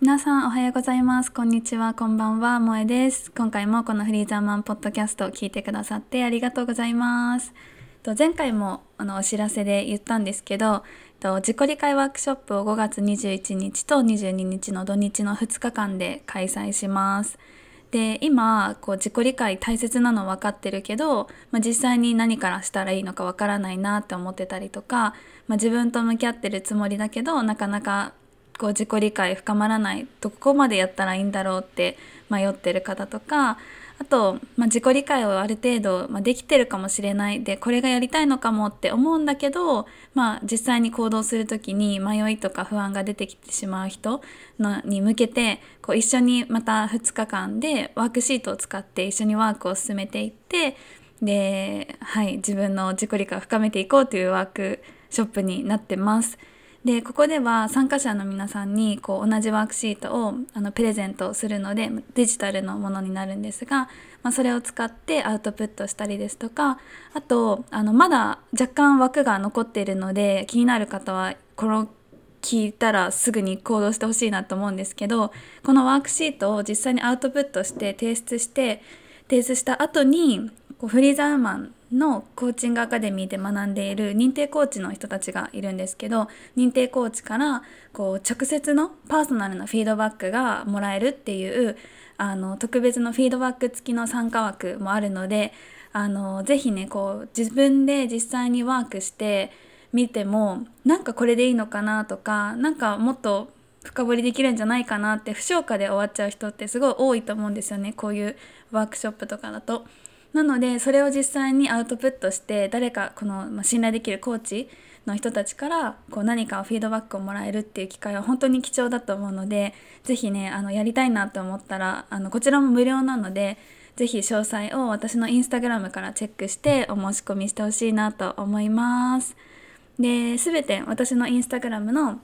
皆さんおはようございます。こんにちは。こんばんは。萌えです。今回もこのフリーザーマンポッドキャストを聞いてくださってありがとうございます。前回もあのお知らせで言ったんですけど自己理解ワークショップを5月21日と22日の土日の2日間で開催します。で今こう自己理解大切なの分かってるけど、まあ、実際に何からしたらいいのか分からないなって思ってたりとか、まあ、自分と向き合ってるつもりだけどなかなかこう自己理解深まらないどこまでやったらいいんだろうって迷ってる方とかあと、まあ、自己理解をある程度、まあ、できてるかもしれないでこれがやりたいのかもって思うんだけど、まあ、実際に行動する時に迷いとか不安が出てきてしまう人のに向けてこう一緒にまた2日間でワークシートを使って一緒にワークを進めていってで、はい、自分の自己理解を深めていこうというワークショップになってます。でここでは参加者の皆さんにこう同じワークシートをあのプレゼントするのでデジタルのものになるんですが、まあ、それを使ってアウトプットしたりですとかあとあのまだ若干枠が残っているので気になる方はこの聞いたらすぐに行動してほしいなと思うんですけどこのワークシートを実際にアウトプットして提出して提出した後にこうフリーザーマンのコーチングアカデミーで学んでいる認定コーチの人たちがいるんですけど認定コーチからこう直接のパーソナルなフィードバックがもらえるっていうあの特別のフィードバック付きの参加枠もあるのであのぜひねこう自分で実際にワークしてみてもなんかこれでいいのかなとかなんかもっと深掘りできるんじゃないかなって不消化で終わっちゃう人ってすごい多いと思うんですよねこういうワークショップとかだと。なのでそれを実際にアウトプットして誰かこの、ま信頼できるコーチの人たちからこう何かフィードバックをもらえるっていう機会は本当に貴重だと思うので是非ねあのやりたいなと思ったらあのこちらも無料なので是非詳細を私のインスタグラムからチェックしてお申し込みしてほしいなと思います。で全て私のインスタグラムの、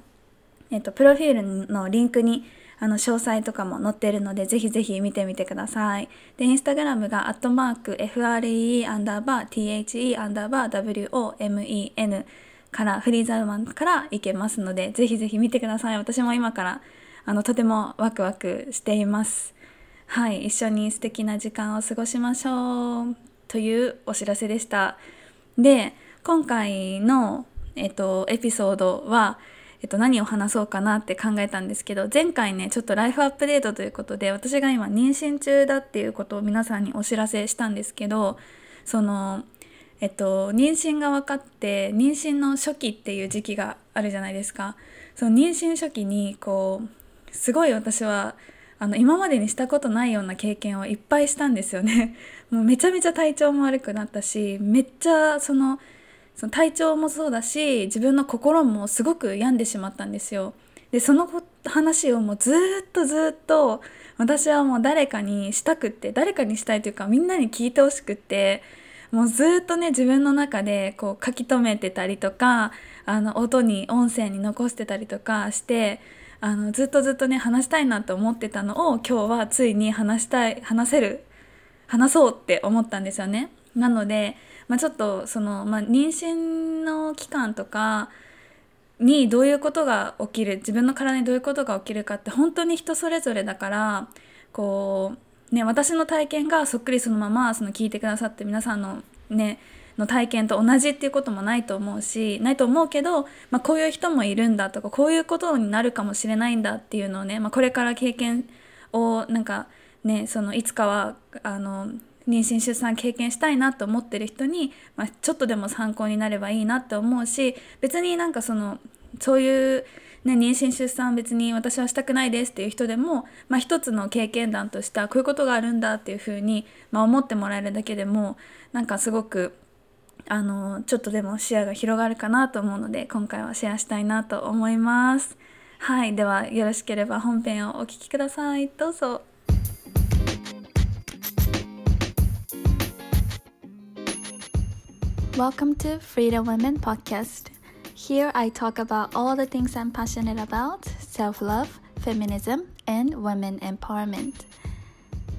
えっと、プロフィールのリンクにあの詳細とかも載ってるのでぜひぜひ見てみてください。で、インスタグラムがアットマーク FRE アンダーバー THE アンダーバー WOMEN からフリーザウマンから行けますのでぜひぜひ見てください。私も今からあのとてもワクワクしています。はい、一緒に素敵な時間を過ごしましょうというお知らせでした。で、今回の、えっと、エピソードはえっと、何を話そうかなって考えたんですけど前回ねちょっとライフアップデートということで私が今妊娠中だっていうことを皆さんにお知らせしたんですけどそのえっと妊娠が分かって妊娠の初期っていう時期があるじゃないですか。その妊娠初期にこうすごい私はあの今までにしたことないような経験をいっぱいしたんですよね。もうめちゃめちゃ体調も悪くなったしめっちゃそのその体調もそうだし自分の心もすごく病んでしまったんですよ。でその話をもうずっとずっと私はもう誰かにしたくって誰かにしたいというかみんなに聞いてほしくってもうずっとね自分の中でこう書き留めてたりとかあの音に音声に残してたりとかしてあのずっとずっとね話したいなと思ってたのを今日はついに話したい話せる話そうって思ったんですよね。なのでまあ、ちょっとその、まあ、妊娠の期間とかにどういうことが起きる自分の体にどういうことが起きるかって本当に人それぞれだからこう、ね、私の体験がそっくりそのままその聞いてくださって皆さんのねの体験と同じっていうこともないと思うしないと思うけど、まあ、こういう人もいるんだとかこういうことになるかもしれないんだっていうのをね、まあ、これから経験をなんかねそのいつかはあの妊娠出産経験したいなと思ってる人に、まあ、ちょっとでも参考になればいいなって思うし別になんかそのそういう、ね、妊娠出産別に私はしたくないですっていう人でも、まあ、一つの経験談としてはこういうことがあるんだっていうふうに、まあ、思ってもらえるだけでもなんかすごくあのちょっとでも視野が広がるかなと思うので今回はシェアしたいなと思います。はい、ではよろしければ本編をお聴きください。どうぞ。Welcome to Freedom Women Podcast. Here I talk about all the things I'm passionate about self love, feminism, and women empowerment.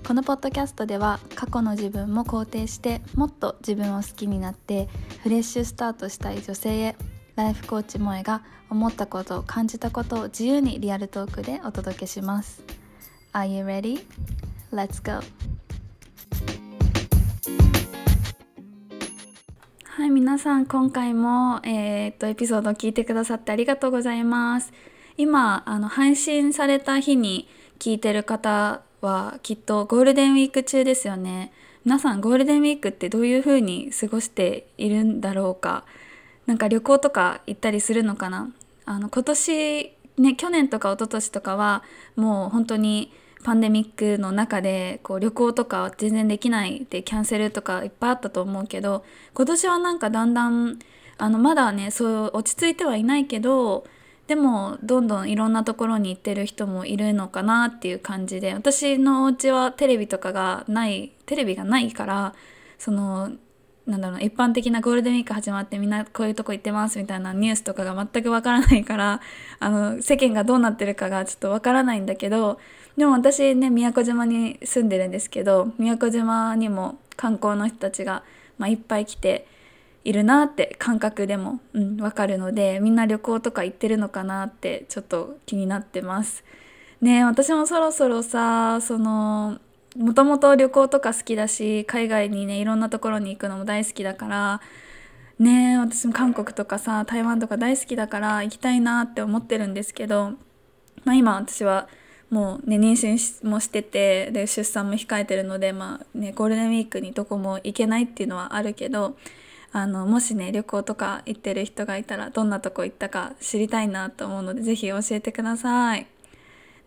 このポッドキャストでは過去の自分も肯定してもっと自分を好きになってフレッシュスタートしたい女性へライフコーチ萌が思ったこと感じたことを自由にリアルトークでお届けします Are you ready? Let's go! はい皆さん今回も、えー、っとエピソードを聞いてくださってありがとうございます。今あの配信された日に聞いてる方はきっとゴールデンウィーク中ですよね。皆さんゴールデンウィークってどういう風に過ごしているんだろうか。なんか旅行とか行ったりするのかな。あの今年ね去年とか一昨年とかはもう本当にパンデミックの中でこう旅行とか全然できないでキャンセルとかいっぱいあったと思うけど今年はなんかだんだんあのまだねそう落ち着いてはいないけどでもどんどんいろんなところに行ってる人もいるのかなっていう感じで私のお家はテレビとかがないテレビがないからそのなんだろう一般的なゴールデンウィーク始まってみんなこういうとこ行ってますみたいなニュースとかが全くわからないからあの世間がどうなってるかがちょっとわからないんだけどでも私ね宮古島に住んでるんですけど宮古島にも観光の人たちが、まあ、いっぱい来ているなって感覚でも、うん、分かるのでみんな旅行とか行ってるのかなってちょっと気になってます。ね私もそろそろさそのもともと旅行とか好きだし海外にねいろんなところに行くのも大好きだからね私も韓国とかさ台湾とか大好きだから行きたいなって思ってるんですけど、まあ、今私はもうね妊娠もしててで出産も控えてるので、まあね、ゴールデンウィークにどこも行けないっていうのはあるけどあのもしね旅行とか行ってる人がいたらどんなとこ行ったか知りたいなと思うので是非教えてください。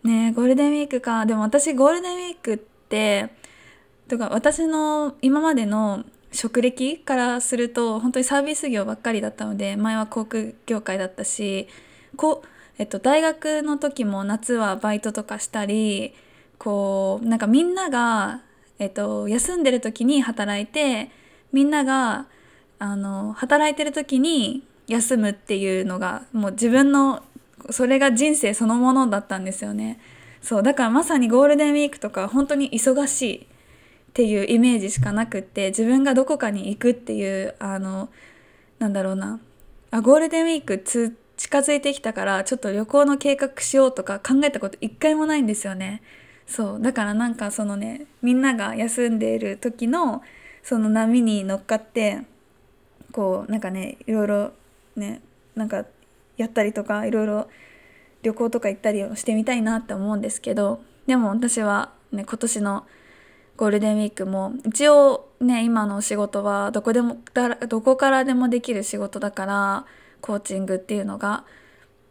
ねゴールデンウィークかでも私ゴールデンウィークってとか私の今までの職歴からすると本当にサービス業ばっかりだったので前は航空業界だったしこう、えっと、大学の時も夏はバイトとかしたりこうなんかみんなが、えっと、休んでる時に働いてみんながあの働いてる時に休むっていうのがもう自分のそれが人生そのものだったんですよね。そうだからまさにゴールデンウィークとか本当に忙しいっていうイメージしかなくって自分がどこかに行くっていうあのなんだろうな。あゴールデンウィークつ近づいてきたからちょっと旅行の計画しようとか考えたこと一回もないんですよね。そう。だからなんかそのねみんなが休んでいる時のその波に乗っかってこうなんかねいろいろねなんかやったりとかいろいろ旅行とか行ったりをしてみたいなって思うんですけどでも私はね今年のゴールデンウィークも一応ね今のお仕事はどこでもどこからでもできる仕事だからコーチングっていうのが、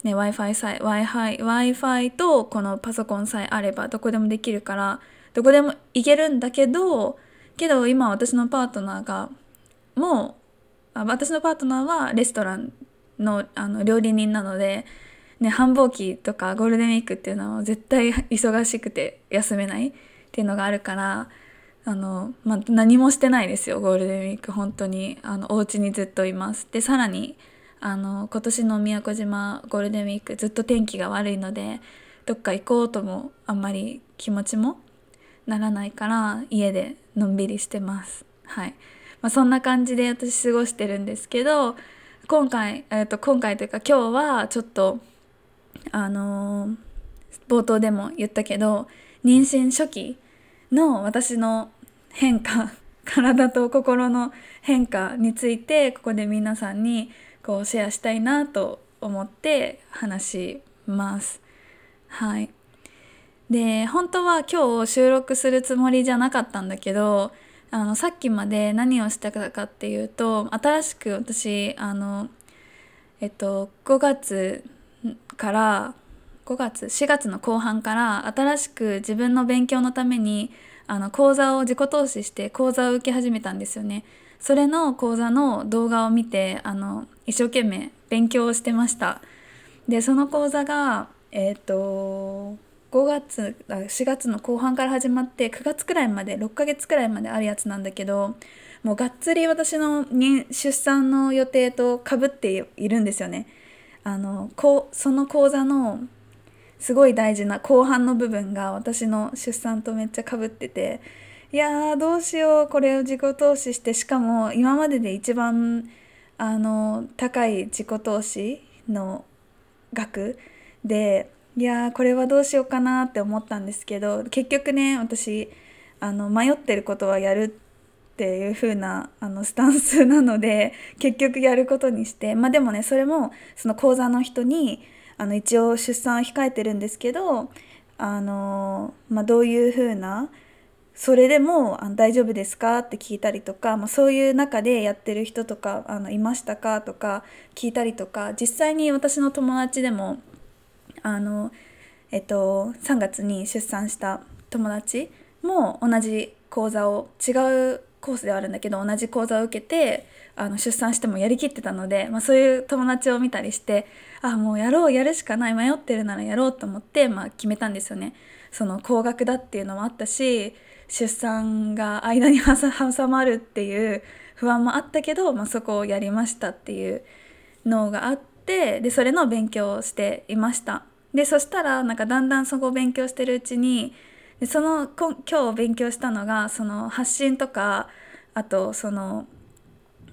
ね、w i f i さえ Wi-Fi Wi-Fi とこのパソコンさえあればどこでもできるからどこでも行けるんだけどけど今私のパートナーがもう私のパートナーはレストランのあの料理人なので、ね、繁忙期とかゴールデンウィークっていうのは絶対忙しくて休めないっていうのがあるからあの、まあ、何もしてないですよゴールデンウィーク本当に。あのお家にずっといます。でさらにあの今年の宮古島ゴールデンウィークずっと天気が悪いのでどっか行こうともあんまり気持ちもならないから家でのんびりしてます。はい。まあ、そんな感じで私過ごしてるんですけど今回、えー、と今回というか今日はちょっとあのー、冒頭でも言ったけど妊娠初期の私の変化 体と心の変化についてここで皆さんにこうシェアしたいなと思って話します。はい。で本当は今日収録するつもりじゃなかったんだけどあのさっきまで何をしたかっていうと新しく私あのえっと5月から5月4月の後半から新しく自分の勉強のためにあの講座を自己投資して講座を受け始めたんですよね。それの講座の動画を見てあの一生懸命勉強してました。でその講座がえっ、と5月4月の後半から始まって9月くらいまで6ヶ月くらいまであるやつなんだけどもうがっつり私の出産の予定とかぶっているんですよね。あのこその講座のすごい大事な後半の部分が私の出産とめっちゃかぶってていやーどうしようこれを自己投資してしかも今までで一番あの高い自己投資の額でいやこれはどうしようかなって思ったんですけど結局ね私あの迷ってることはやるっていう風なあなスタンスなので結局やることにしてまあでもねそれもその講座の人にあの一応出産を控えてるんですけどあの、まあ、どういう風なそれでもあ大丈夫ですか？って聞いたりとか、まあ、そういう中でやってる人とかあのいましたか？とか聞いたりとか実際に私の友達でもあの、えっと、3月に出産した友達も同じ講座を違うコースではあるんだけど同じ講座を受けてあの出産してもやりきってたので、まあ、そういう友達を見たりしてあもうやろうやるしかない迷ってるならやろうと思って、まあ、決めたんですよね。その高額だっていうのもあったし出産が間に挟まるっていう不安もあったけど、まあ、そこをやりましたっていうのがあってでそれの勉強をしていました。でそしたらなんかだんだんそこを勉強してるうちにでその今日勉強したのがその発信とかあとその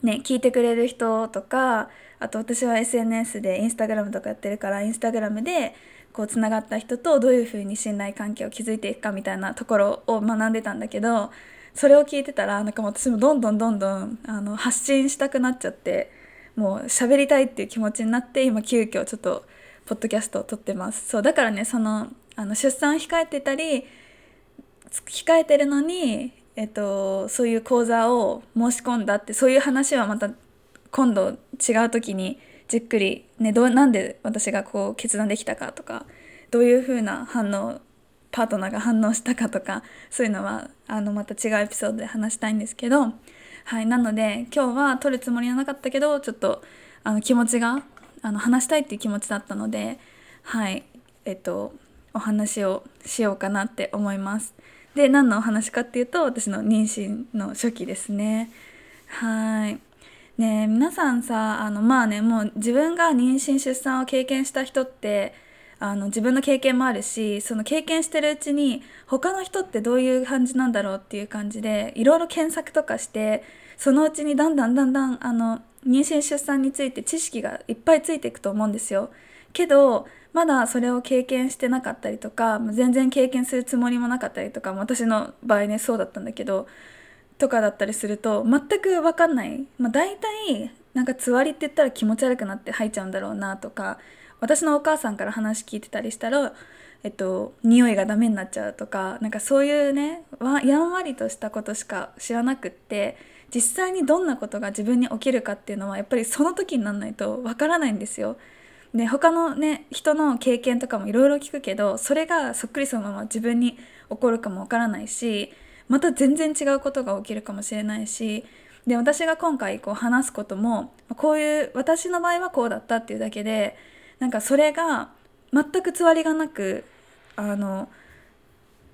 ね聞いてくれる人とかあと私は SNS でインスタグラムとかやってるからインスタグラムでこうつながった人とどういうふうに信頼関係を築いていくかみたいなところを学んでたんだけどそれを聞いてたらなんかも私もどんどんどんどんあの発信したくなっちゃってもう喋りたいっていう気持ちになって今急遽ちょっとポッドキャストを撮ってます。そうだからねそのあの出産控えてたり控えてるのに、えっと、そういう講座を申し込んだってそういう話はまた今度違う時にじっくり、ね、どなんで私がこう決断できたかとかどういうふうな反応パートナーが反応したかとかそういうのはあのまた違うエピソードで話したいんですけど、はい、なので今日は撮るつもりはなかったけどちょっとあの気持ちがあの話したいっていう気持ちだったのではいえっとお話をしようかなって思います。で何のお話かっていうと私の妊娠の初期ですね。はいね皆さんさあのまあねもう自分が妊娠出産を経験した人ってあの自分の経験もあるしその経験してるうちに他の人ってどういう感じなんだろうっていう感じでいろいろ検索とかしてそのうちにだんだんだんだんあの妊娠出産について知識がいっぱいついていくと思うんですよ。けどまだそれを経験してなかったりとか全然経験するつもりもなかったりとか私の場合ねそうだったんだけどとかだったりすると全く分かんない、まあ、大体なんかつわりって言ったら気持ち悪くなって吐いちゃうんだろうなとか私のお母さんから話聞いてたりしたら、えっと、匂いがダメになっちゃうとかなんかそういうねやんわりとしたことしか知らなくって実際にどんなことが自分に起きるかっていうのはやっぱりその時になんないとわからないんですよ。で他のね人の経験とかもいろいろ聞くけどそれがそっくりそのまま自分に起こるかもわからないしまた全然違うことが起きるかもしれないしで私が今回こう話すこともこういう私の場合はこうだったっていうだけでなんかそれが全くつわりがなくあの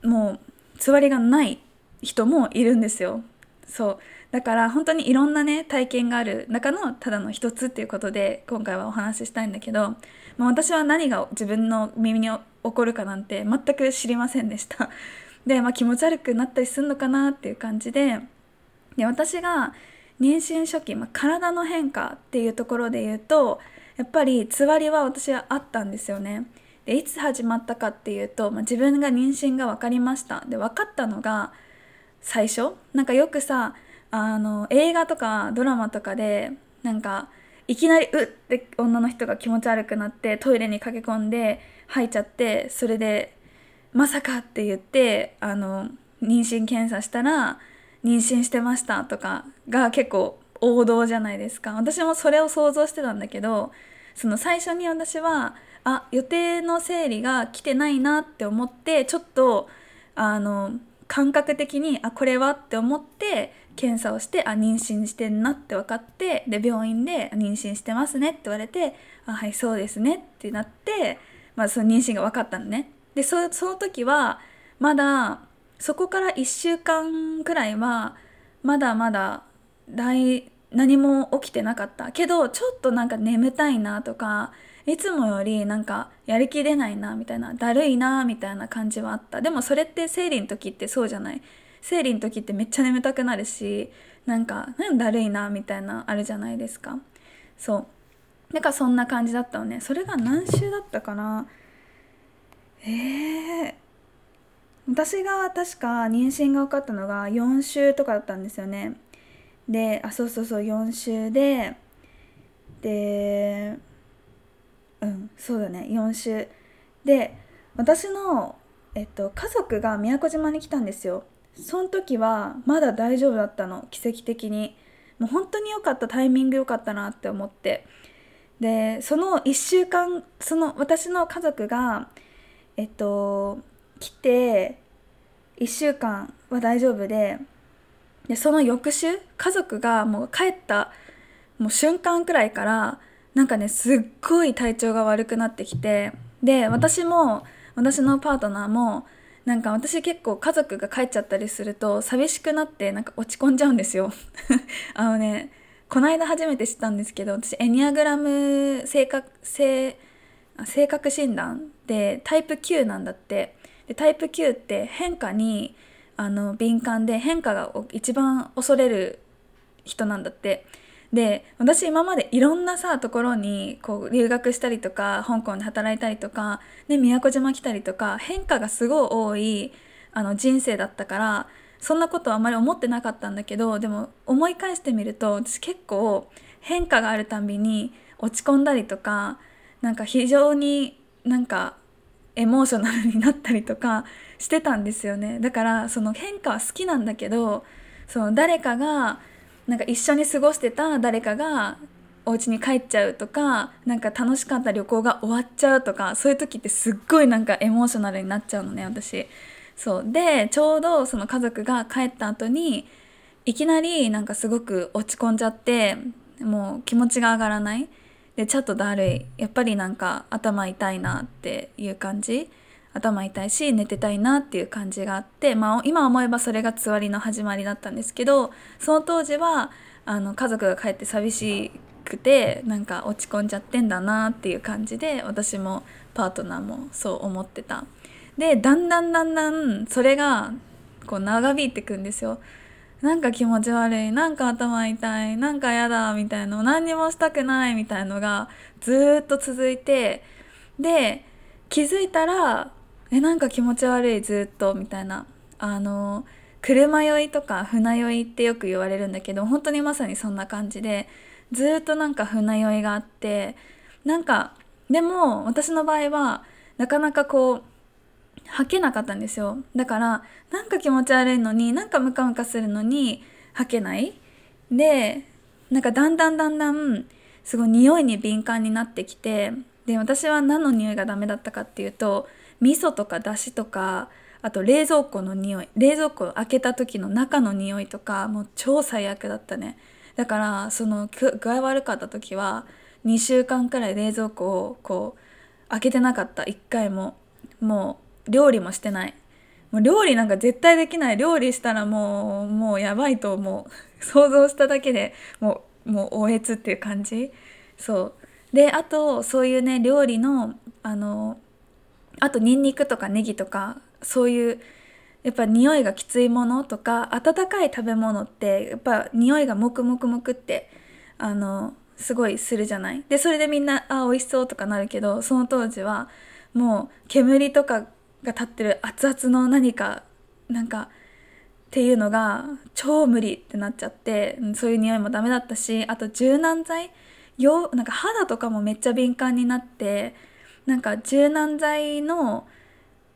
もうつわりがない人もいるんですよ。そうだから本当にいろんなね体験がある中のただの一つっていうことで今回はお話ししたいんだけど、私は何が自分の耳に起こるかなんて全く知りませんでした。で、まあ、気持ち悪くなったりするのかなっていう感じでで私が妊娠初期、まあ、体の変化っていうところで言うとやっぱりつわりは私はあったんですよね。でいつ始まったかっていうと、まあ、自分が妊娠が分かりました。で分かったのが最初？なんかよくさあの映画とかドラマとかでなんかいきなりうっ！って女の人が気持ち悪くなってトイレに駆け込んで吐いちゃってそれでまさかって言ってあの妊娠検査したら妊娠してましたとかが結構王道じゃないですか私もそれを想像してたんだけどその最初に私はあ予定の生理が来てないなって思ってちょっとあの感覚的にあこれはって思って検査をしてあ妊娠してんなって分かってで病院で妊娠してますねって言われてあはいそうですねってなって、まあ、その妊娠が分かったのね。でその時はまだそこから1週間くらいはまだまだ大何も起きてなかった。けどちょっとなんか眠たいなとかいつもよりなんかやる気出ないなみたいなだるいなみたいな感じはあった。でもそれって生理の時ってそうじゃない。生理の時ってめっちゃ眠たくなるしなんか何だるいなみたいなあるじゃないですか。そう。だからそんな感じだったのね。それが何週だったかな？えー、私が確か妊娠が分かったのが4週とかだったんですよね。であそうそうそう4週ででうんそうだね4週。で私の、えっと、家族が宮古島に来たんですよ。その時はまだ大丈夫だったの奇跡的に。もう本当に良かったタイミング良かったなって思って。でその1週間その私の家族がえっと来て1週間は大丈夫ででその翌週家族がもう帰ったもう瞬間くらいからなんかねすっごい体調が悪くなってきてで私も私のパートナーもなんか私結構家族が帰っちゃったりすると寂しくなってなんか落ち込んじゃうんですよ。あのねこの間初めて知ったんですけど私エニアグラム性格性性格診断でタイプ9なんだって。でタイプ9って変化にあの敏感で変化が一番恐れる人なんだって。で私今までいろんなさところにこう留学したりとか香港で働いたりとか、ね、宮古島来たりとか変化がすごい多いあの人生だったからそんなことはあまり思ってなかったんだけどでも思い返してみると私結構変化があるたんびに落ち込んだりとかなんか非常になんかエモーショナルになったりとかしてたんですよね。だからその変化は好きなんだけどその誰かがなんか一緒に過ごしてた誰かがお家に帰っちゃうとかなんか楽しかった旅行が終わっちゃうとかそういう時ってすっごいなんかエモーショナルになっちゃうのね私。そう。でちょうどその家族が帰った後にいきなりなんかすごく落ち込んじゃってもう気持ちが上がらない。でちょっとだるいやっぱりなんか頭痛いなっていう感じ頭痛いし寝てたいなっていう感じがあって、まあ、今思えばそれがつわりの始まりだったんですけどその当時はあの家族が帰って寂しくてなんか落ち込んじゃってんだなっていう感じで私もパートナーもそう思ってた。でだんだんだんだんそれがこう長引いてくんですよ。なんか気持ち悪いなんか頭痛いなんか嫌だみたいの何にもしたくないみたいのがずっと続いてで気づいたらえなんか気持ち悪いずっとみたいなあの車酔いとか船酔いってよく言われるんだけど本当にまさにそんな感じでずっとなんか船酔いがあってなんかでも私の場合はなかなかこう吐けなかったんですよ。だからなんか気持ち悪いのになんかムカムカするのに吐けない。でなんかだんだんだんだんすごい匂いに敏感になってきてで私は何の匂いがダメだったかっていうと味噌とかだしとかあと冷蔵庫の匂い冷蔵庫開けた時の中の匂いとかもう超最悪だったね。だからその具合悪かった時は2週間くらい冷蔵庫をこう開けてなかった。1回も。もう料理もしてない。もう料理なんか絶対できない。料理したらもうもうやばいと思う。想像しただけでもうもうおえつっていう感じ。そう。であとそういうね料理のあのあとニンニクとかネギとかそういうやっぱ匂いがきついものとか温かい食べ物ってやっぱ匂いがもくもくもくってあのすごいするじゃない。でそれでみんなあ美味しそうとかなるけどその当時はもう煙とかが立ってる熱々の何かなんかっていうのが超無理ってなっちゃってそういう匂いもダメだったしあと柔軟剤よなんか肌とかもめっちゃ敏感になってなんか柔軟剤の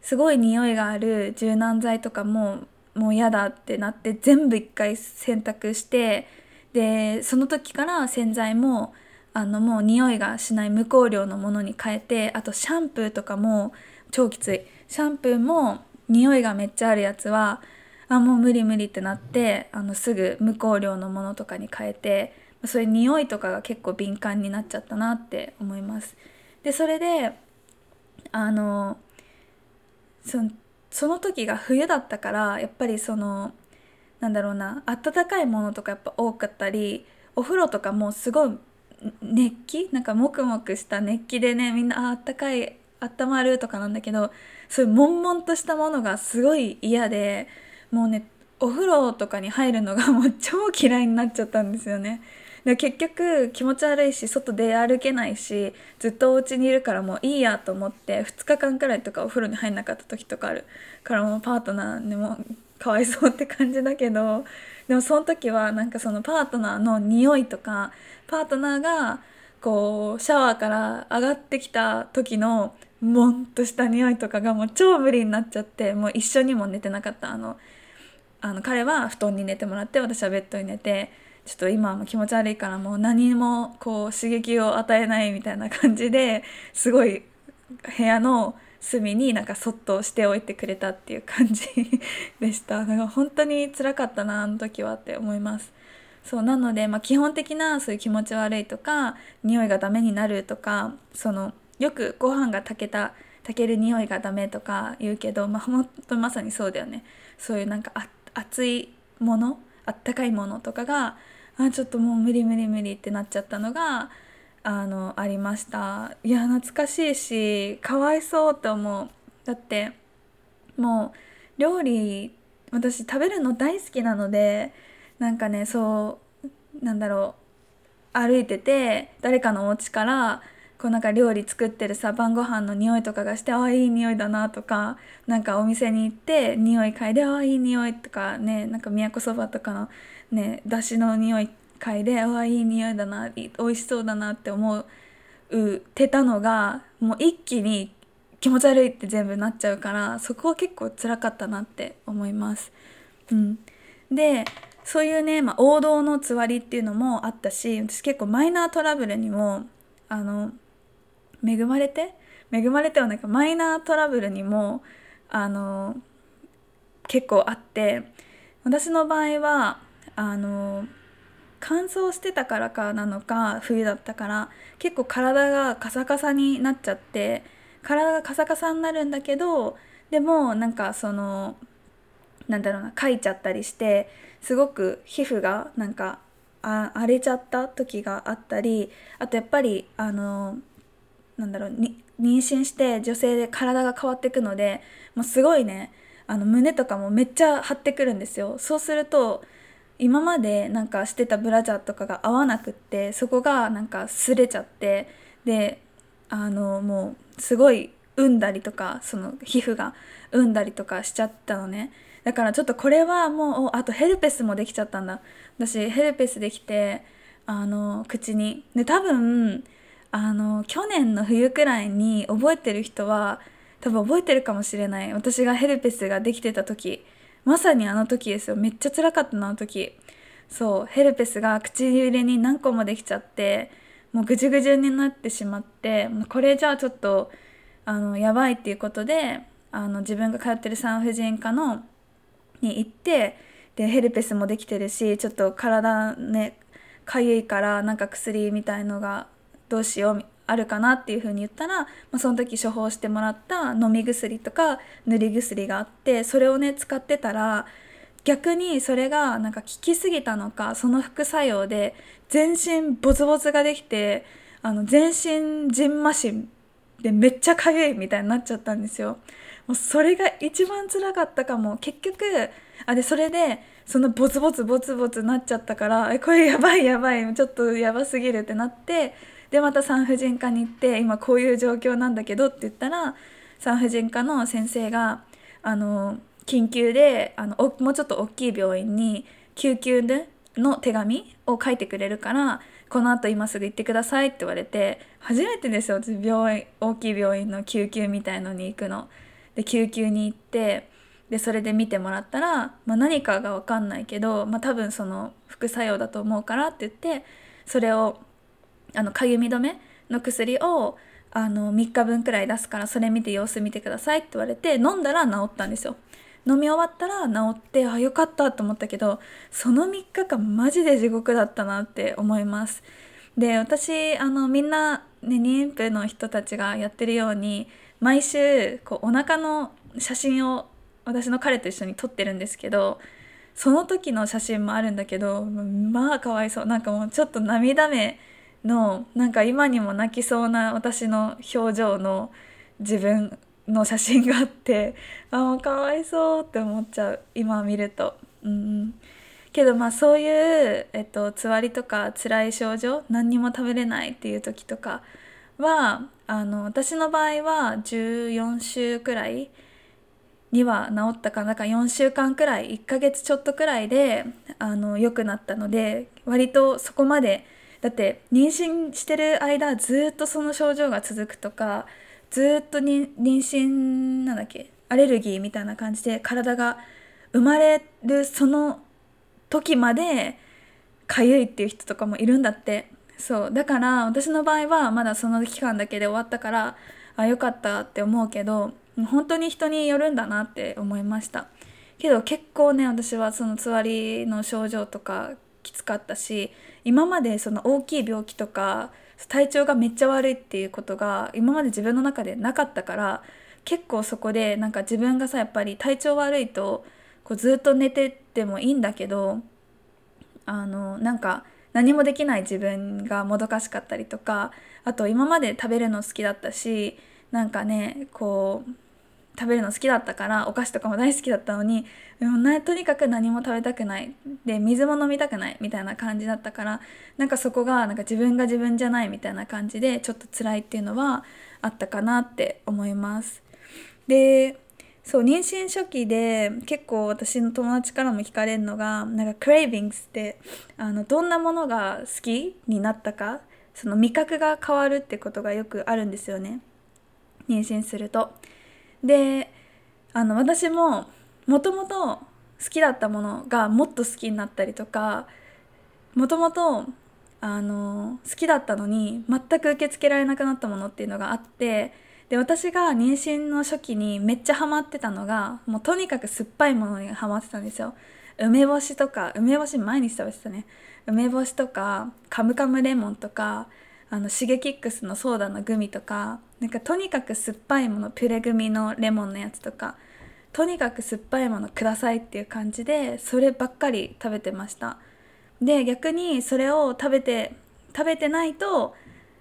すごい匂いがある柔軟剤とかももう嫌だってなって全部一回洗濯してでその時から洗剤もあのもう匂いがしない無香料のものに変えてあとシャンプーとかも超きつい。シャンプーも匂いがめっちゃあるやつはあもう無理無理ってなってあのすぐ無香料のものとかに変えてそういう匂いとかが結構敏感になっちゃったなって思います。でそれであのそのその時が冬だったからやっぱりそのなんだろうな温かいものとかやっぱ多かったりお風呂とかもすごい熱気なんかモクモクした熱気でねみんなあったかいあったまるとかなんだけどそういう悶々としたものがすごい嫌でもうねお風呂とかに入るのがもう超嫌いになっちゃったんですよね。で結局気持ち悪いし外出歩けないしずっとお家にいるからもういいやと思って2日間くらいとかお風呂に入んなかった時とかあるからもうパートナーでもかわいそうって感じだけどでもその時はなんかそのパートナーの匂いとかパートナーがこうシャワーから上がってきた時のもんとした匂いとかがもう超無理になっちゃってもう一緒にも寝てなかった。あのあの彼は布団に寝てもらって私はベッドに寝てちょっと今も気持ち悪いからもう何もこう刺激を与えないみたいな感じですごい部屋の隅になんかそっとしておいてくれたっていう感じ でした。だから本当に辛かったなあの時はって思います。そうなので、まあ、基本的なそういう気持ち悪いとか匂いがダメになるとかそのよくご飯が炊けた炊ける匂いがダメとか言うけど、まあ、本当まさにそうだよね。そういうなんか熱いものあったかいものとかがあちょっともう無理無理無理ってなっちゃったのがあのありました。いや懐かしいしかわいそうって思う。だってもう料理私食べるの大好きなのでなんかねそうなんだろう歩いてて誰かのお家からこうなんか料理作ってるさ晩ご飯の匂いとかがしてああいい匂いだなとかなんかお店に行って匂い嗅いでああいい匂いとかねなんか都そばとかのねだしの匂い嗅いでああいい匂いだな美味しそうだなって思うてたのがもう一気に気持ち悪いって全部なっちゃうからそこは結構辛かったなって思います。うん、でそういうね、まあ、王道のつわりっていうのもあったし私結構マイナートラブルにもあの恵まれて恵まれてはなんかマイナートラブルにもあの結構あって私の場合はあの乾燥してたからかなのか冬だったから結構体がカサカサになっちゃって体がカサカサになるんだけどでもなんかそのなんだろうなかいちゃったりしてすごく皮膚がなんかあ荒れちゃった時があったりあとやっぱりあのなんだろう妊娠して女性で体が変わっていくのでもうすごいねあの胸とかもめっちゃ張ってくるんですよ。そうすると今までなんかしてたブラジャーとかが合わなくってそこがなんか擦れちゃってであのもうすごい産んだりとかその皮膚が産んだりとかしちゃったのね。だからちょっとこれはもうあとヘルペスもできちゃったんだ。私ヘルペスできてあの口に。で多分あの去年の冬くらいに覚えてる人は多分覚えてるかもしれない。私がヘルペスができてた時。まさにあの時ですよ。めっちゃ辛かったなあの時。そう。ヘルペスが唇に何個もできちゃってもうぐじゅぐじゅになってしまってこれじゃあちょっとあのやばいっていうことであの自分が通ってる産婦人科のに行ってでヘルペスもできてるしちょっと体ねかゆいからなんか薬みたいのがどうしようあるかなっていうふうに言ったら、まあ、その時処方してもらった飲み薬とか塗り薬があってそれをね使ってたら逆にそれがなんか効きすぎたのかその副作用で全身ボツボツができてあの全身じんましんでめっちゃかゆいみたいになっちゃったんですよ。もうそれが一番辛かったかも結局あでそれでそのボツボツボツボツなっちゃったからこれやばいやばいちょっとやばすぎるってなってでまた産婦人科に行って今こういう状況なんだけどって言ったら産婦人科の先生があの緊急であのもうちょっと大きい病院に救急での手紙を書いてくれるからこのあと今すぐ行ってくださいって言われて初めてですよ病院大きい病院の救急みたいのに行くの。で救急に行ってでそれで見てもらったら、まあ、何かが分かんないけど、まあ、多分その副作用だと思うからって言ってそれをあのかゆみ止めの薬をあの3日分くらい出すからそれ見て様子見てくださいって言われて飲んだら治ったんですよ。飲み終わったら治ってあよかったと思ったけどその3日間マジで地獄だったなって思います。で私あのみんな、ね、妊婦の人たちがやってるように毎週こうお腹の写真を私の彼と一緒に撮ってるんですけどその時の写真もあるんだけどまあかわいそうなんかもうちょっと涙目のなんか今にも泣きそうな私の表情の自分の写真があって ああかわいそうって思っちゃう。今見ると。うんけどまあそういう、えっと、つわりとか辛い症状何にも食べれないっていう時とかはあの私の場合は14週くらいには治ったかな。から4週間くらい1ヶ月ちょっとくらいであの良くなったので割とそこまでだって妊娠してる間ずっとその症状が続くとかずっと妊娠なんだっけ？アレルギーみたいな感じで体が生まれるその時までかゆいっていう人とかもいるんだって。そう。だから私の場合はまだその期間だけで終わったからあよかったって思うけど本当に人によるんだなって思いました。けど結構ね私はそのつわりの症状とかきつかったし今までその大きい病気とか体調がめっちゃ悪いっていうことが今まで自分の中でなかったから結構そこでなんか自分がさやっぱり体調悪いとこうずっと寝ててもいいんだけどあのなんか何もできない自分がもどかしかったりとかあと今まで食べるの好きだったしなんかねこう食べるの好きだったからお菓子とかも大好きだったのにもとにかく何も食べたくないで水も飲みたくないみたいな感じだったからなんかそこがなんか自分が自分じゃないみたいな感じでちょっと辛いっていうのはあったかなって思います。でそう妊娠初期で結構私の友達からも聞かれるのがなんかクレイビングスってあのどんなものが好きになったかその味覚が変わるってことがよくあるんですよね妊娠すると。であの私ももともと好きだったものがもっと好きになったりとかもともとあの好きだったのに全く受け付けられなくなったものっていうのがあってで私が妊娠の初期にめっちゃハマってたのがもうとにかく酸っぱいものにハマってたんですよ。梅干しとか梅干し毎日食べてたね。梅干しとかカムカムレモンとかあのシゲキックスのソーダのグミとかなんかとにかく酸っぱいものピュレグミのレモンのやつとかとにかく酸っぱいものくださいっていう感じでそればっかり食べてました。で逆にそれを食べて食べてないと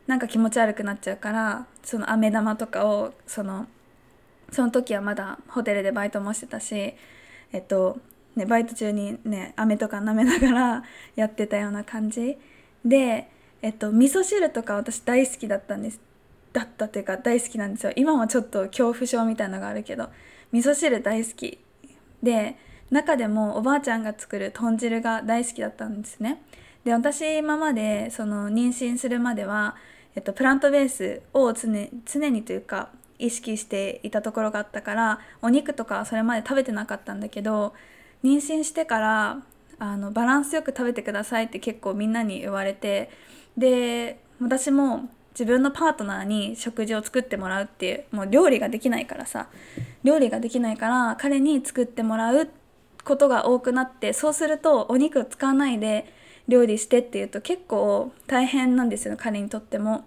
なんか気持ち悪くなっちゃうからその飴玉とかをそのその時はまだホテルでバイトもしてたしえっとねバイト中にね飴とか舐めながらやってたような感じ。でえっと味噌汁とか私大好きだったんです。だったというか大好きなんですよ。今はちょっと恐怖症みたいなのがあるけど味噌汁大好き。で中でもおばあちゃんが作る豚汁が大好きだったんですね。で私今までその妊娠するまでは、えっと、プラントベースを常常にというか意識していたところがあったからお肉とかそれまで食べてなかったんだけど妊娠してからあのバランスよく食べてくださいって結構みんなに言われてで私も自分のパートナーに食事を作ってもらうっていうもう料理ができないからさ料理ができないから彼に作ってもらうことが多くなってそうするとお肉を使わないで料理してっていうと結構大変なんですよ彼にとっても。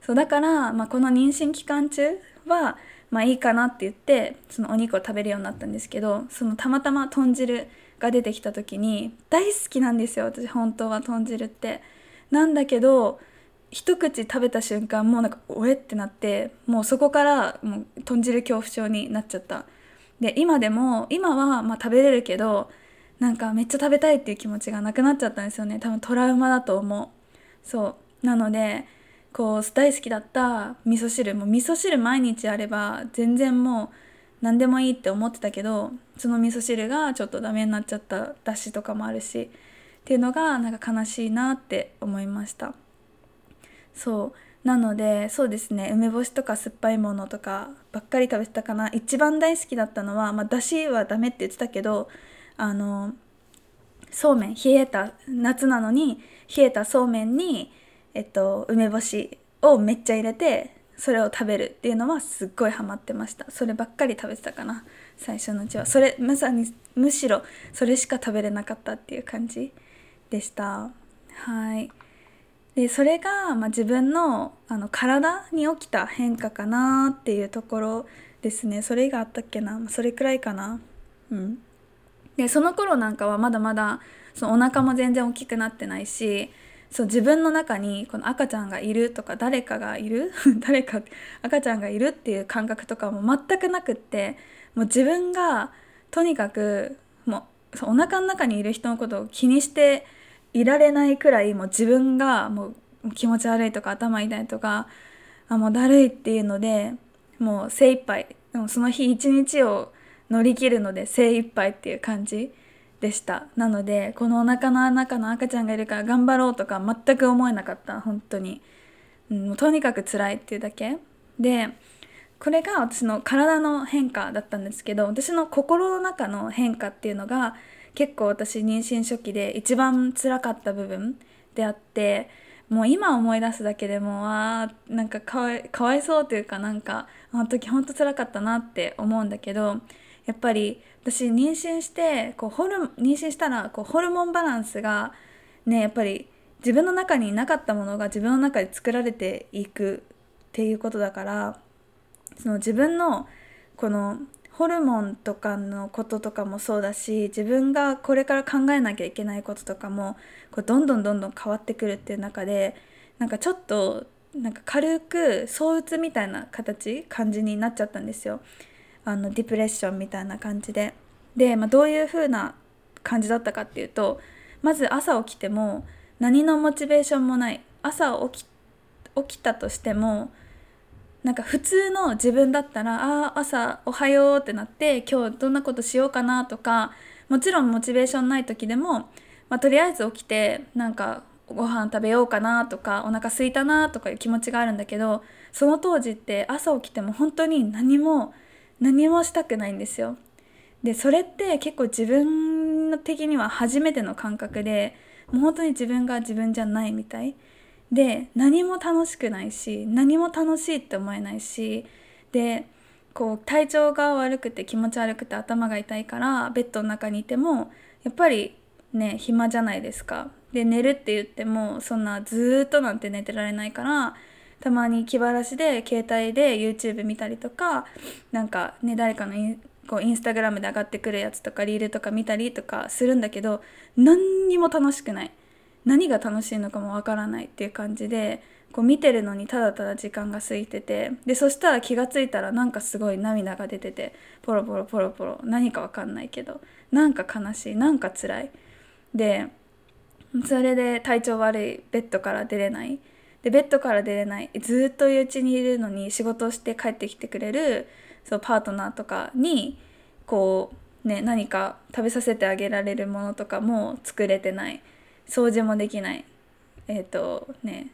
そうだから、まあ、この妊娠期間中はまあいいかなって言ってそのお肉を食べるようになったんですけどそのたまたま豚汁が出てきた時に大好きなんですよ私本当は豚汁って。なんだけど一口食べた瞬間もうなんかおえってなってもうそこからもう豚汁恐怖症になっちゃった。で今でも今はまあ食べれるけどなんかめっちゃ食べたいっていう気持ちがなくなっちゃったんですよね。多分トラウマだと思う。そう。なのでこう大好きだった味噌汁も味噌汁毎日あれば全然もう何でもいいって思ってたけどその味噌汁がちょっとダメになっちゃっただしとかもあるしっていうのがなんか悲しいなって思いました。そう。なのでそうですね。梅干しとか酸っぱいものとかばっかり食べてたかな。一番大好きだったのは、まあ、だしはダメって言ってたけどあのそうめん冷えた夏なのに冷えたそうめんに、えっと、梅干しをめっちゃ入れてそれを食べるっていうのはすっごいハマってました。そればっかり食べてたかな。最初のうちは。それまさにむしろそれしか食べれなかったっていう感じ。でした。はい。でそれが、まあ、自分のあの体に起きた変化かなっていうところですね。それがあったっけな。それくらいかな。うん。でその頃なんかはまだまだそのお腹も全然大きくなってないしそう自分の中にこの赤ちゃんがいるとか誰かがいる？誰か赤ちゃんがいるっていう感覚とかも全くなくってもう自分がとにかくもうお腹の中にいる人のことを気にしていられないくらいもう自分がもう気持ち悪いとか頭痛いとかあもうだるいっていうのでもう精一杯その日一日を乗り切るので精一杯っていう感じでした。なのでこのお腹の中の赤ちゃんがいるから頑張ろうとか全く思えなかった本当に、うん、もうとにかく辛いっていうだけ。でこれが私の体の変化だったんですけど私の心の中の変化っていうのが結構私妊娠初期で一番辛かった部分であってもう今思い出すだけでもあなんかかわいかわいそうというかなんかあの時本当辛かったなって思うんだけどやっぱり私妊娠してこうホル妊娠したらこうホルモンバランスがねやっぱり自分の中になかったものが自分の中で作られていくっていうことだからその自分のこのホルモンとかのこととかもそうだし自分がこれから考えなきゃいけないこととかもこうどんどんどんどん変わってくるっていう中でなんかちょっとなんか軽く躁うつみたいな形感じになっちゃったんですよあのディプレッションみたいな感じで。で、まあ、どういう風な感じだったかっていうとまず朝起きても何のモチベーションもない朝起き起きたとしてもなんか普通の自分だったら「ああ朝おはよう」ってなって今日どんなことしようかなとかもちろんモチベーションない時でも、まあ、とりあえず起きてなんかご飯食べようかなとかお腹すいたなとかいう気持ちがあるんだけどその当時って朝起きても本当に何も何もしたくないんですよ。でそれって結構自分的には初めての感覚でもう本当に自分が自分じゃないみたい。で何も楽しくないし何も楽しいって思えないしでこう体調が悪くて気持ち悪くて頭が痛いからベッドの中にいてもやっぱりね暇じゃないですか。で寝るって言ってもそんなずっとなんて寝てられないからたまに気晴らしで携帯で YouTube 見たりとかなんかね誰かのインこうインスタグラムで上がってくるやつとかリールとか見たりとかするんだけど何にも楽しくない何が楽しいのかもわからないっていう感じでこう見てるのにただただ時間が過ぎててでそしたら気が付いたらなんかすごい涙が出ててポロポロポロポロ何かわかんないけどなんか悲しいなんか辛い。でそれで体調悪いベッドから出れない。でベッドから出れない。ずっと家にいるのに仕事をして帰ってきてくれるそうパートナーとかにこうね何か食べさせてあげられるものとかも作れてない。掃除もできない。えっ、ー、とね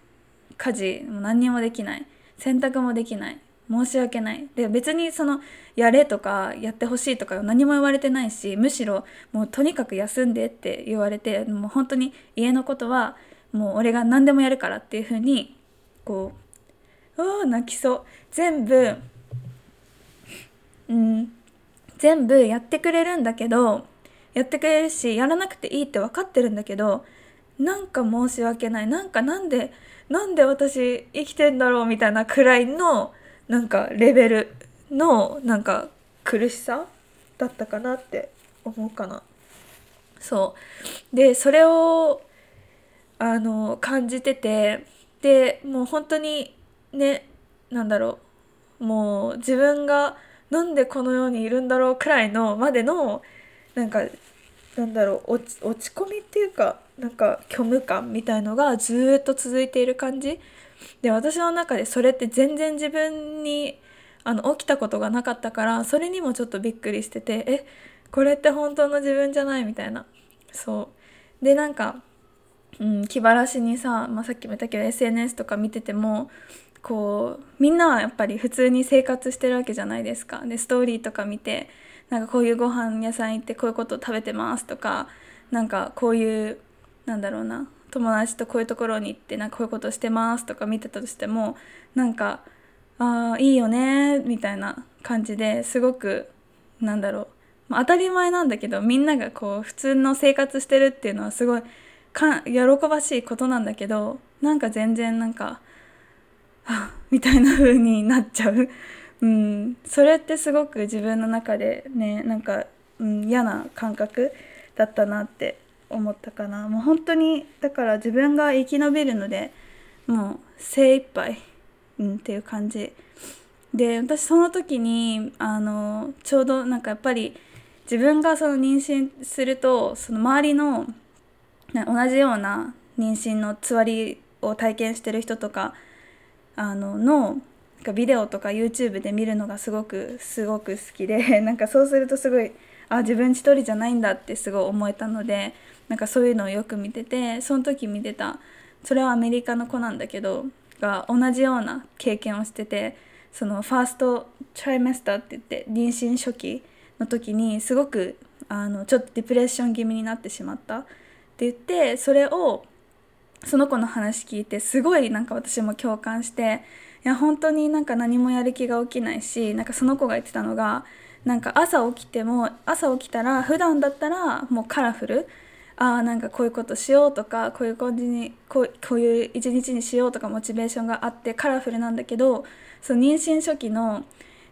家事も何にもできない。洗濯もできない。申し訳ない。で別にそのやれとかやってほしいとか何も言われてないしむしろもうとにかく休んでって言われてもう本当に家のことはもう俺が何でもやるからっていう風にこうああ泣きそう。全部うん全部やってくれるんだけどやってくれるしやらなくていいって分かってるんだけどなんか申し訳ない。なんかなんでなんで私生きてんだろうみたいなくらいのなんかレベルのなんか苦しさだったかなって思うかな。そう。でそれをあの感じててでもう本当にねなんだろう。もう自分がなんでこの世にいるんだろうくらいのまでのなんかなんだろう。落ち落ち込みっていうかなんか虚無感みたいのがずっと続いている感じ。で私の中でそれって全然自分にあの起きたことがなかったからそれにもちょっとびっくりしててえこれって本当の自分じゃないみたいな。そう。でなんか、うん、気晴らしにさ、まあ、さっきも言ったけど SNS とか見ててもこうみんなはやっぱり普通に生活してるわけじゃないですか。でストーリーとか見てなんかこういうご飯屋さん行ってこういうこと食べてますとかなんかこういうなんだろうな。友達とこういうところに行ってなんかこういうことしてますとか見てたとしてもなんかああいいよねみたいな感じですごくなんだろう、まあ、当たり前なんだけどみんながこう普通の生活してるっていうのはすごいか喜ばしいことなんだけどなんか全然なんかあみたいな風になっちゃう、うん、それってすごく自分の中でねなんか、うん、嫌な感覚だったなって思ったかな。もう本当にだから自分が生き延びるのでもう精一杯、うん、っていう感じ。で私その時にあのちょうどなんかやっぱり自分がその妊娠するとその周りの同じような妊娠のつわりを体験してる人とかあののビデオとか YouTube で見るのがすごくすごく好きで なんかそうするとすごいあ自分一人じゃないんだってすごい思えたのでなんかそういうのをよく見ててその時見てたそれはアメリカの子なんだけどが同じような経験をしててそのファーストトライメスターって言って妊娠初期の時にすごくあのちょっとディプレッション気味になってしまった。って言ってそれをその子の話聞いてすごいなんか私も共感していや本当になんか何もやる気が起きないしなんかその子が言ってたのがなんか朝起きても朝起きたら普段だったらもうカラフル。ああなんかこういうことしようとかこういう感じにこうこういう一日にしようとかモチベーションがあってカラフルなんだけどその妊娠初期の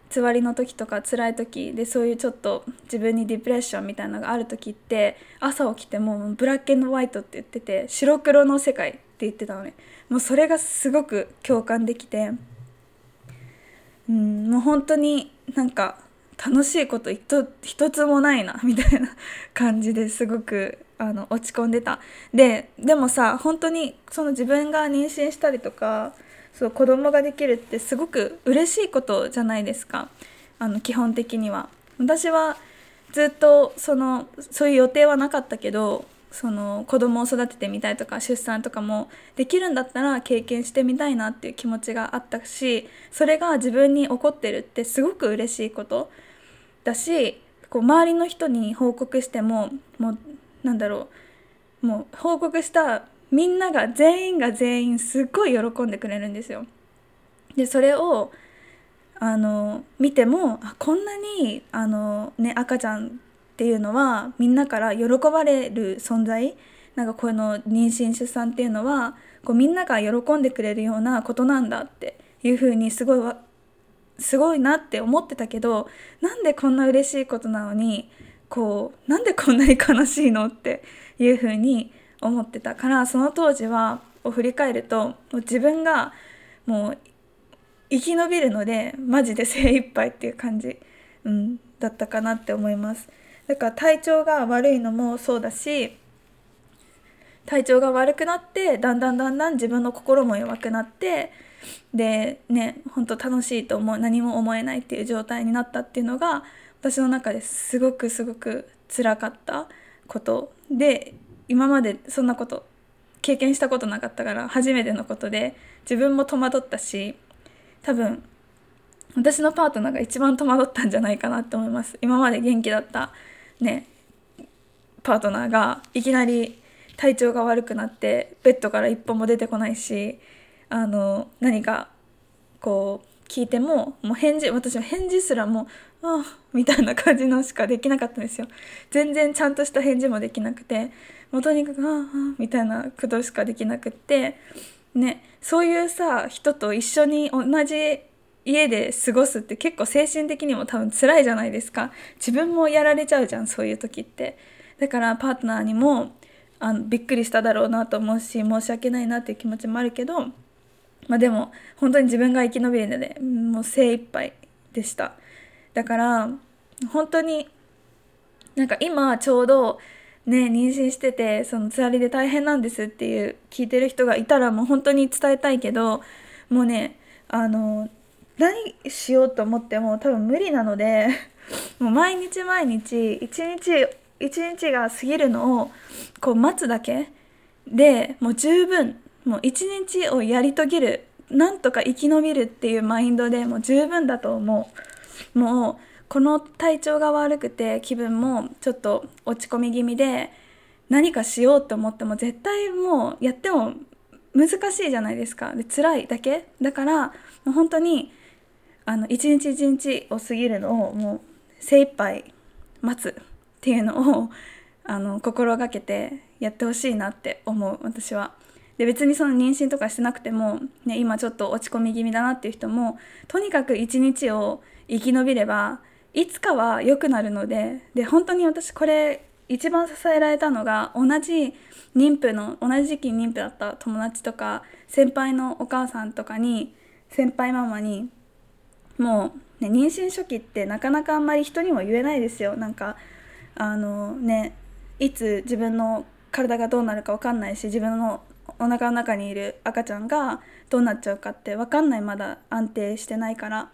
つわりの時とか辛い時でそういうちょっと自分にディプレッションみたいなのがある時って朝起きてもブラックホワイトって言ってて白黒の世界って言ってたのね。もうそれがすごく共感できて。うんもう本当になんか楽しいこと一つもないな みたいな感じですごくあの落ち込んでた。ででもさ本当にその自分が妊娠したりとかそう子供ができるってすごく嬉しいことじゃないですか。あの基本的には。私はずっとそのそういう予定はなかったけどその子供を育ててみたいとか出産とかもできるんだったら経験してみたいなっていう気持ちがあったしそれが自分に起こってるってすごく嬉しいこと。だしこう周りの人に報告してももうなんだろうもう報告したみんなが全員が全員すっごい喜んでくれるんですよ。でそれをあの見てもあこんなにあの、ね、赤ちゃんっていうのはみんなから喜ばれる存在なんかこの妊娠出産っていうのはこうみんなが喜んでくれるようなことなんだっていうふうにすごいすごいなって思ってたけどなんでこんな嬉しいことなのにこうなんでこんなに悲しいのっていうふうに思ってたからその当時はを振り返るともう自分がもう生き延びるのでマジで精一杯っていう感じ、うん、だったかなって思います。だから体調が悪いのもそうだし体調が悪くなってだんだんだんだん自分の心も弱くなってでね本当楽しいと思う何も思えないっていう状態になったっていうのが私の中ですごくすごく辛かったことで今までそんなこと経験したことなかったから初めてのことで自分も戸惑ったし多分私のパートナーが一番戸惑ったんじゃないかなって思います。今まで元気だったねパートナーがいきなり体調が悪くなってベッドから一歩も出てこないしあの何かこう聞いてももう返事私は返事すらもうああみたいな感じのしかできなかったんですよ。全然ちゃんとした返事もできなくてもうとにかく「ああ」みたいなことしかできなくってねそういうさ人と一緒に同じ家で過ごすって結構精神的にも多分辛いじゃないですか。自分もやられちゃうじゃんそういう時って。だからパートナーにもあのびっくりしただろうなと思うし申し訳ないなっていう気持ちもあるけどまあでも本当に自分が生き延びるのでもう精一杯でした。だから本当になんか今ちょうどね妊娠しててそのつわりで大変なんですっていう聞いてる人がいたらもう本当に伝えたいけどもうねあの何しようと思っても多分無理なので もう毎日毎日一日一日が過ぎるのをこう待つだけでもう十分もう一日をやり遂げるなんとか生き延びるっていうマインドでもう十分だと思う。もうこの体調が悪くて気分もちょっと落ち込み気味で何かしようと思っても絶対もうやっても難しいじゃないですか。で辛いだけ？だからもう本当にあの一日一日を過ぎるのをもう精一杯待つっていうのをあの心がけてやってほしいなって思う私は。で別にその妊娠とかしてなくても、ね、今ちょっと落ち込み気味だなっていう人もとにかく一日を生き延びればいつかは良くなるのでで本当に私これ一番支えられたのが同じ妊婦の同じ時期に妊婦だった友達とか先輩のお母さんとかに先輩ママにもう、ね、妊娠初期ってなかなかあんまり人にも言えないですよ。なんかあのねいつ自分の体がどうなるか分かんないし自分のお腹の中にいる赤ちゃんがどうなっちゃうかって分かんないまだ安定してないから。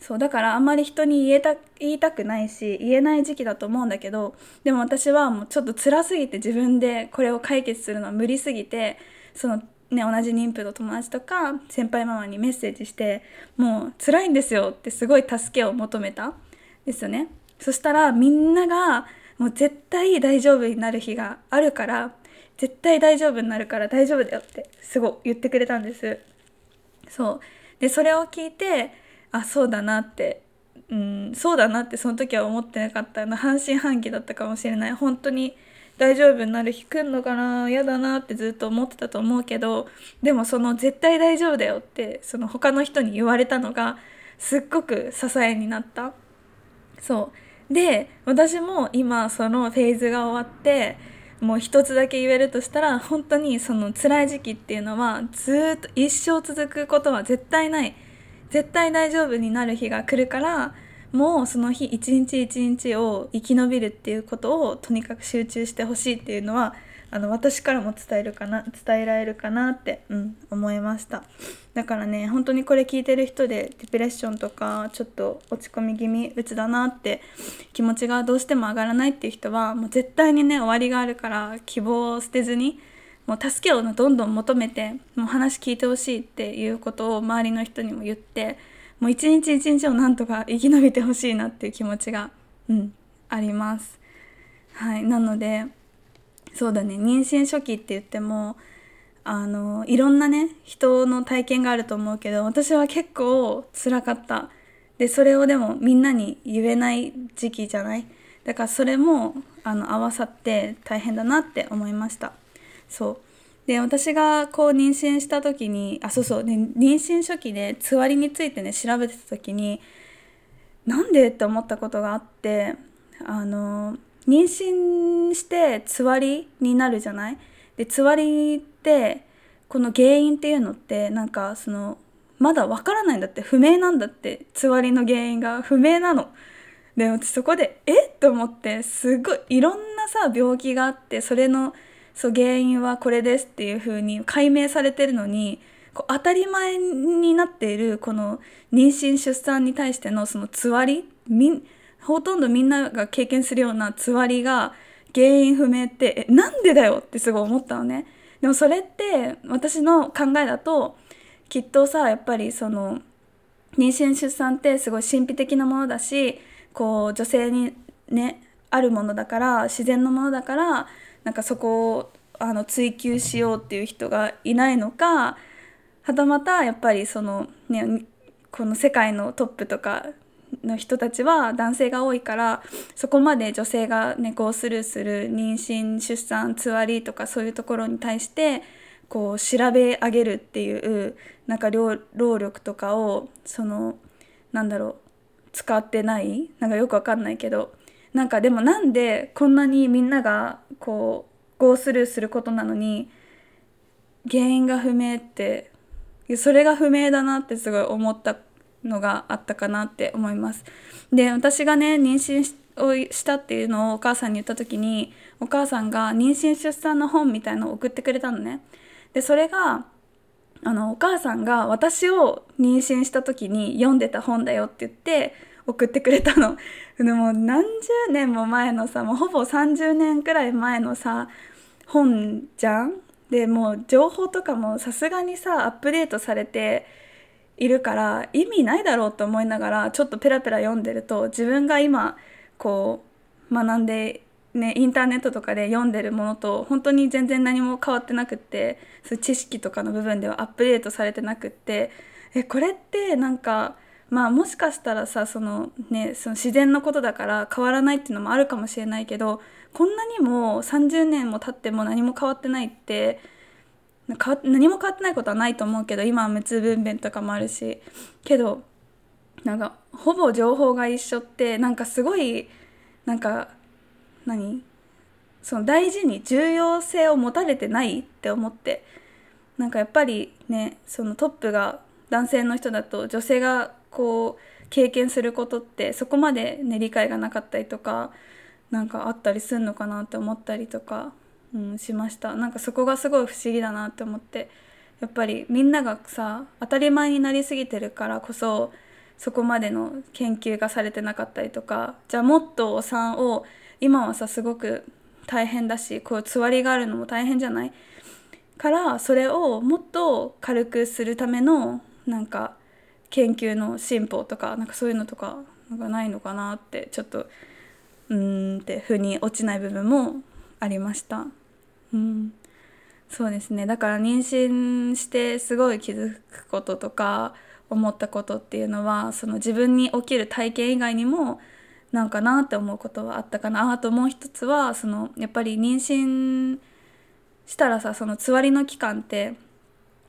そうだからあんまり人に言えた言いたくないし言えない時期だと思うんだけどでも私はもうちょっと辛すぎて自分でこれを解決するのは無理すぎてそのね、同じ妊婦の友達とか先輩ママにメッセージしてもう辛いんですよってすごい助けを求めた。ですよね。そしたらみんながもう絶対大丈夫になる日があるから絶対大丈夫になるから大丈夫だよってすごい言ってくれたんです。そう。でそれを聞いてあそうだなってうんそうだなってその時は思ってなかったの半信半疑だったかもしれない。本当に大丈夫になる日来んのかな嫌だなってずっと思ってたと思うけどでもその絶対大丈夫だよってその他の人に言われたのがすっごく支えになった。そう。で私も今そのフェーズが終わってもう一つだけ言えるとしたら本当にその辛い時期っていうのはずっと一生続くことは絶対ない。絶対大丈夫になる日が来るからもうその日一日一日を生き延びるっていうことをとにかく集中してほしいっていうのはあの私からも伝えるかな伝えられるかなって、うん、思いましただからね本当にこれ聞いてる人でディプレッションとかちょっと落ち込み気味うつだなって気持ちがどうしても上がらないっていう人はもう絶対にね終わりがあるから希望を捨てずにもう助けをどんどん求めてもう話聞いてほしいっていうことを周りの人にも言ってもう一日一日をなんとか生き延びてほしいなっていう気持ちが、うん、あります。はい、なのでそうだね。妊娠初期って言ってもあのいろんなね人の体験があると思うけど私は結構辛かった。でそれをでもみんなに言えない時期じゃない？だからそれもあの合わさって大変だなって思いました。そう。で私がこう妊娠した時にあそうそう。で妊娠初期でつわりについてね調べてた時になんでって思ったことがあってあの妊娠してつわりになるじゃない？でつわりってこの原因っていうのってなんかそのまだわからないんだって不明なんだってつわりの原因が不明なの。で私そこでえっ？と思ってすごいいろんなさ病気があってそれのそう原因はこれですっていう風に解明されてるのにこう当たり前になっているこの妊娠出産に対してのそのつわりみほとんどみんなが経験するようなつわりが原因不明ってえなんでだよってすごい思ったのね。でもそれって私の考えだときっとさやっぱりその妊娠出産ってすごい神秘的なものだしこう女性にねあるものだから自然のものだからなんかそこをあの追求しようっていう人がいないのかはたまたやっぱりそのねこの世界のトップとかの人たちは男性が多いからそこまで女性がねこうスルーする妊娠出産つわりとかそういうところに対してこう調べ上げるっていうなんか労力とかをそのなんだろう使ってない？なんかよくわかんないけどなんかでもなんでこんなにみんながこうゴースルーすることなのに原因が不明ってそれが不明だなってすごい思ったのがあったかなって思います。で私がね妊娠をしたっていうのをお母さんに言った時にお母さんが妊娠出産の本みたいのを送ってくれたのね。でそれがあのお母さんが私を妊娠した時に読んでた本だよって言って送ってくれたの。でも何十年も前のさもうほぼ30年くらい前のさ本じゃん？でもう情報とかもさすがにさアップデートされているから意味ないだろうと思いながらちょっとペラペラ読んでると自分が今こう学んでね、インターネットとかで読んでるものと本当に全然何も変わってなくってそう知識とかの部分ではアップデートされてなくってえこれってなんかまあもしかしたらさその、ね、その自然のことだから変わらないっていうのもあるかもしれないけどこんなにも30年も経っても何も変わってないって何も変わってないことはないと思うけど今は無痛分娩とかもあるしけどなんかほぼ情報が一緒ってなんかすごいなんか何その大事に重要性を持たれてないって思ってなんかやっぱりねそのトップが男性の人だと女性がこう経験することってそこまで、ね、理解がなかったりとかなんかあったりすんのかなって思ったりとか、うん、しました。なんかそこがすごい不思議だなって思って。やっぱりみんながさ当たり前になりすぎてるからこそそこまでの研究がされてなかったりとかじゃあもっとお産を今はさすごく大変だしこうつわりがあるのも大変じゃない？からそれをもっと軽くするためのなんか研究の進歩とかなんかそういうのとかなんかないのかなってちょっとうーんって腑に落ちない部分もありました。うん。そうですね。だから妊娠してすごい気づくこととか思ったことっていうのはその自分に起きる体験以外にもなんかなって思うことはあったかな。あともう一つはそのやっぱり妊娠したらさそのつわりの期間って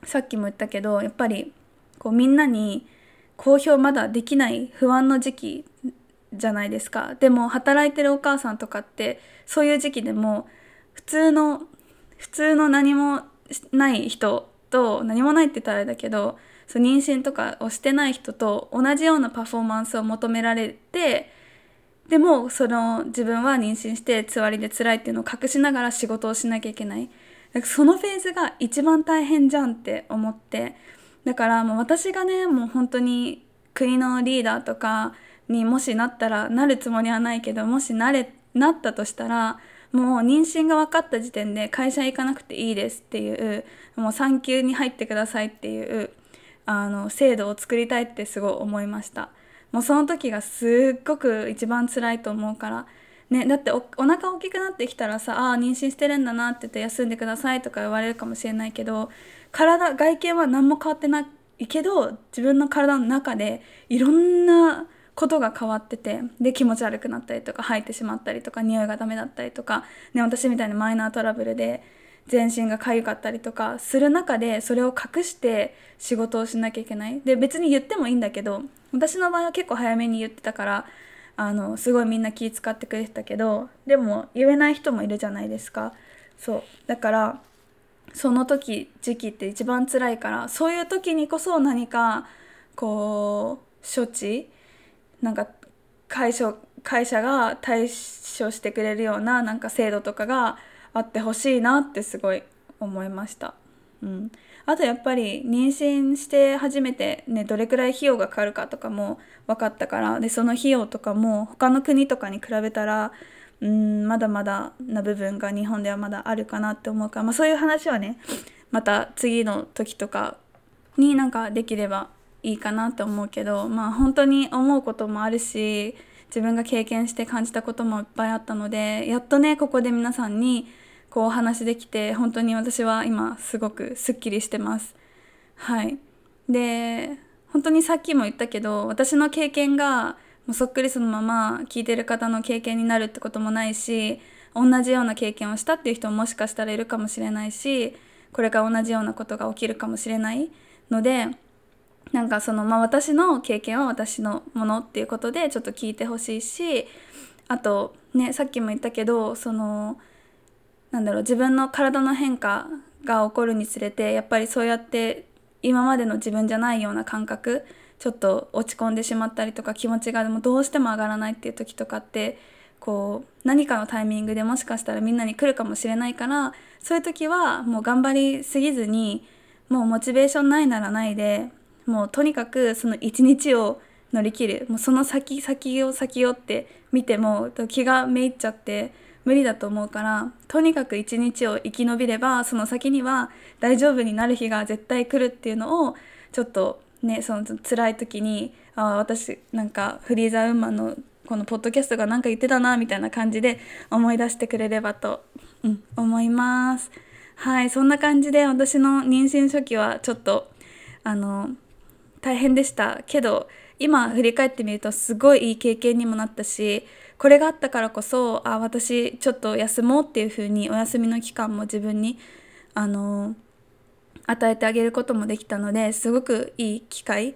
さっきも言ったけどやっぱりこうみんなに公表まだできない不安の時期じゃないですか。でも働いてるお母さんとかってそういう時期でも普通の普通の何もない人と何もないって言ったらあれだけどそう妊娠とかをしてない人と同じようなパフォーマンスを求められてでもその自分は妊娠してつわりで辛いっていうのを隠しながら仕事をしなきゃいけない。そのフェーズが一番大変じゃんって思って。だからもう私がねもう本当に国のリーダーとかにもしなったらなるつもりはないけどもしなれなったとしたらもう妊娠が分かった時点で会社行かなくていいですっていうもう産休に入ってくださいっていうあの制度を作りたいってすごい思いました。もうその時がすっごく一番辛いと思うから。ね、だっておお腹大きくなってきたらさああ妊娠してるんだなって言って休んでくださいとか言われるかもしれないけど体外見は何も変わってないけど自分の体の中でいろんなことが変わっててで気持ち悪くなったりとか吐いてしまったりとか匂いがダメだったりとか、ね、私みたいなマイナートラブルで全身が痒かったりとかする中でそれを隠して仕事をしなきゃいけない。で別に言ってもいいんだけど私の場合は結構早めに言ってたからあのすごいみんな気遣ってくれてたけどでも言えない人もいるじゃないですか。そう。だからその時時期って一番辛いからそういう時にこそ何かこう処置なんか会社会社が対処してくれるようななんか制度とかがあってほしいなってすごい思いました。うん、あとやっぱり妊娠して初めてねどれくらい費用がかかるかとかも分かったからでその費用とかも他の国とかに比べたらうんまだまだな部分が日本ではまだあるかなって思うから、まあ、そういう話はねまた次の時とかになんかできればいいかなって思うけどまあ本当に思うこともあるし自分が経験して感じたこともいっぱいあったのでやっとねここで皆さんにこうお話できて本当に私は今すごくすっきりしてます。はいで本当にさっきも言ったけど私の経験がもうそっくりそのまま聞いてる方の経験になるってこともないし同じような経験をしたっていう人ももしかしたらいるかもしれないしこれから同じようなことが起きるかもしれないのでなんかその、まあ、私の経験は私のものっていうことでちょっと聞いてほしいしあとねさっきも言ったけどそのなんだろう自分の体の変化が起こるにつれてやっぱりそうやって今までの自分じゃないような感覚ちょっと落ち込んでしまったりとか気持ちがでもどうしても上がらないっていう時とかってこう何かのタイミングでもしかしたらみんなに来るかもしれないからそういう時はもう頑張りすぎずにもうモチベーションないならないでもうとにかくその一日を乗り切るもうその先先を先をって見ても気がめいっちゃって無理だと思うからとにかく一日を生き延びればその先には大丈夫になる日が絶対来るっていうのをちょっとねその辛い時にあ私なんかフリーザウーマンのこのポッドキャストが何か言ってたなみたいな感じで思い出してくれればと、うん、思います。はいそんな感じで私の妊娠初期はちょっとあの大変でしたけど今振り返ってみるとすごいいい経験にもなったしこれがあったからこそあ私ちょっと休もうっていう風にお休みの期間も自分にあの与えてあげることもできたのですごくいい機会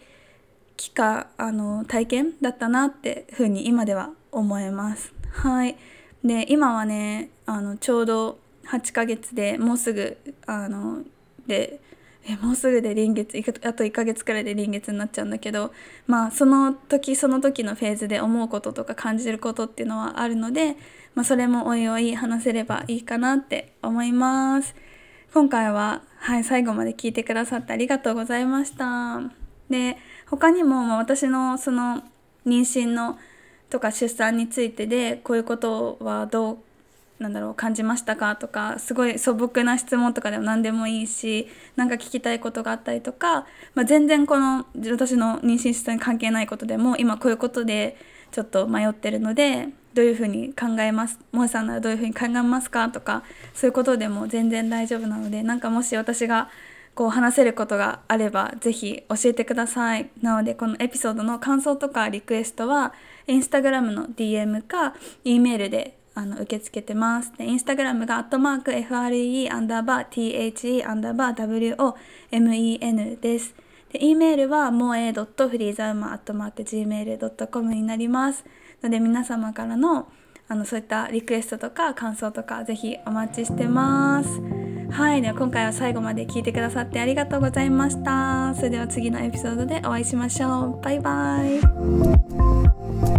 機会あの体験だったなって風に今では思います。はいで今はねあのちょうど8ヶ月でもうすぐあのでえもうすぐで臨月あと1ヶ月くらいで臨月になっちゃうんだけどまあその時その時のフェーズで思うこととか感じることっていうのはあるのでまあ、それもおいおい話せればいいかなって思います。今回は、はい、最後まで聞いてくださってありがとうございました。で他にも、まあ、私のその妊娠のとか出産についてでこういうことはどうなんだろう感じましたか？とかすごい素朴な質問とかでも何でもいいし何か聞きたいことがあったりとか、まあ、全然この私の妊娠出産に関係ないことでも今こういうことでちょっと迷ってるのでどういうふうに考えます？萌さんならどういうふうに考えますか？とかそういうことでも全然大丈夫なのでなんかもし私がこう話せることがあればぜひ教えてください。なのでこのエピソードの感想とかリクエストはインスタグラムの DM か E メールであの受け付けてます。で、インスタグラムがアットマーク FRE アンダーバー THE アンダーバー WOMEN です。で、E メールは moe.freezauma.gmail.com になります。ので皆様からのあのそういったリクエストとか感想とかぜひお待ちしてます。はい、では今回は最後まで聞いてくださってありがとうございました。それでは次のエピソードでお会いしましょう。バイバイ。